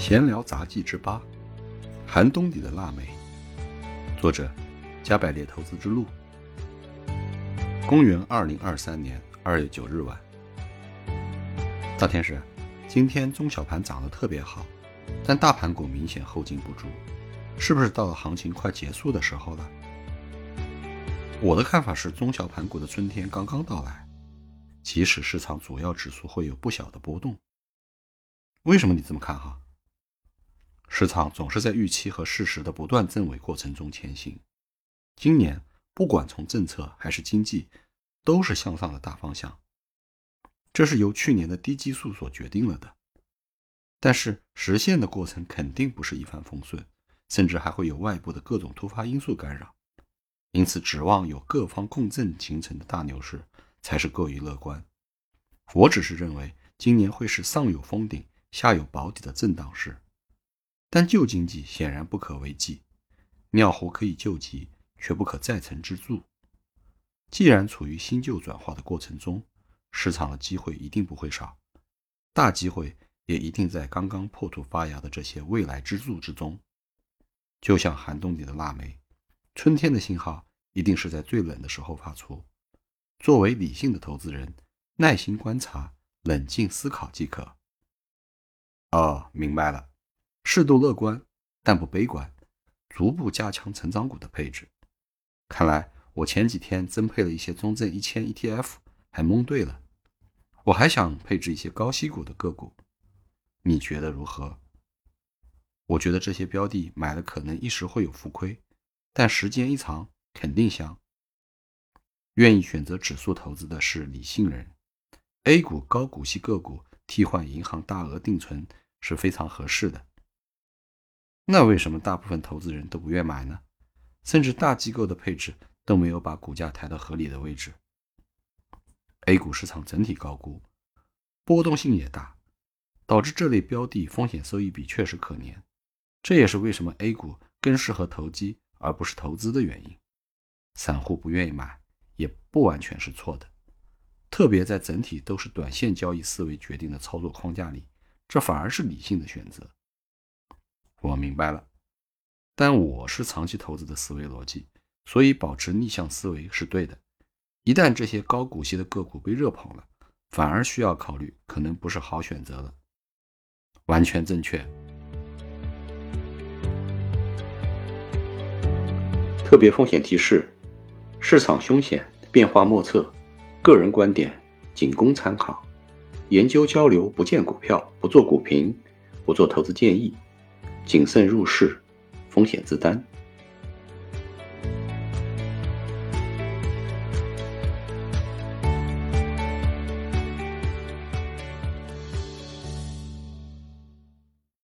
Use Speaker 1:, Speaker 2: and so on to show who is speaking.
Speaker 1: 闲聊杂记之八：寒冬里的腊梅。作者：加百列投资之路。公元二零二三年二月九日晚，大天使，今天中小盘涨得特别好，但大盘股明显后劲不足，是不是到了行情快结束的时候了？我的看法是，中小盘股的春天刚刚到来，即使市场主要指数会有不小的波动。为什么你这么看哈？市场总是在预期和事实的不断证伪过程中前行。今年不管从政策还是经济，都是向上的大方向，这是由去年的低基数所决定了的。但是实现的过程肯定不是一帆风顺，甚至还会有外部的各种突发因素干扰。因此，指望有各方共振形成的大牛市才是过于乐观。我只是认为，今年会是上有封顶。下有保底的震荡市，但旧经济显然不可为继。尿壶可以救急，却不可再成支柱。既然处于新旧转化的过程中，市场的机会一定不会少，大机会也一定在刚刚破土发芽的这些未来支柱之中。就像寒冬里的腊梅，春天的信号一定是在最冷的时候发出。作为理性的投资人，耐心观察，冷静思考即可。哦，明白了，适度乐观，但不悲观，逐步加强成长股的配置。看来我前几天增配了一些中证一千 ETF，还蒙对了。我还想配置一些高息股的个股，你觉得如何？我觉得这些标的买了可能一时会有浮亏，但时间一长肯定香。愿意选择指数投资的是理性人，A 股高股息个股替换银行大额定存。是非常合适的。那为什么大部分投资人都不愿买呢？甚至大机构的配置都没有把股价抬到合理的位置。A 股市场整体高估，波动性也大，导致这类标的风险收益比确实可怜。这也是为什么 A 股更适合投机而不是投资的原因。散户不愿意买，也不完全是错的。特别在整体都是短线交易思维决定的操作框架里。这反而是理性的选择。我明白了，但我是长期投资的思维逻辑，所以保持逆向思维是对的。一旦这些高股息的个股被热捧了，反而需要考虑，可能不是好选择了。完全正确。特别风险提示：市场凶险，变化莫测，个人观点仅供参考。研究交流，不见股票，不做股评，不做投资建议，谨慎入市，风险自担。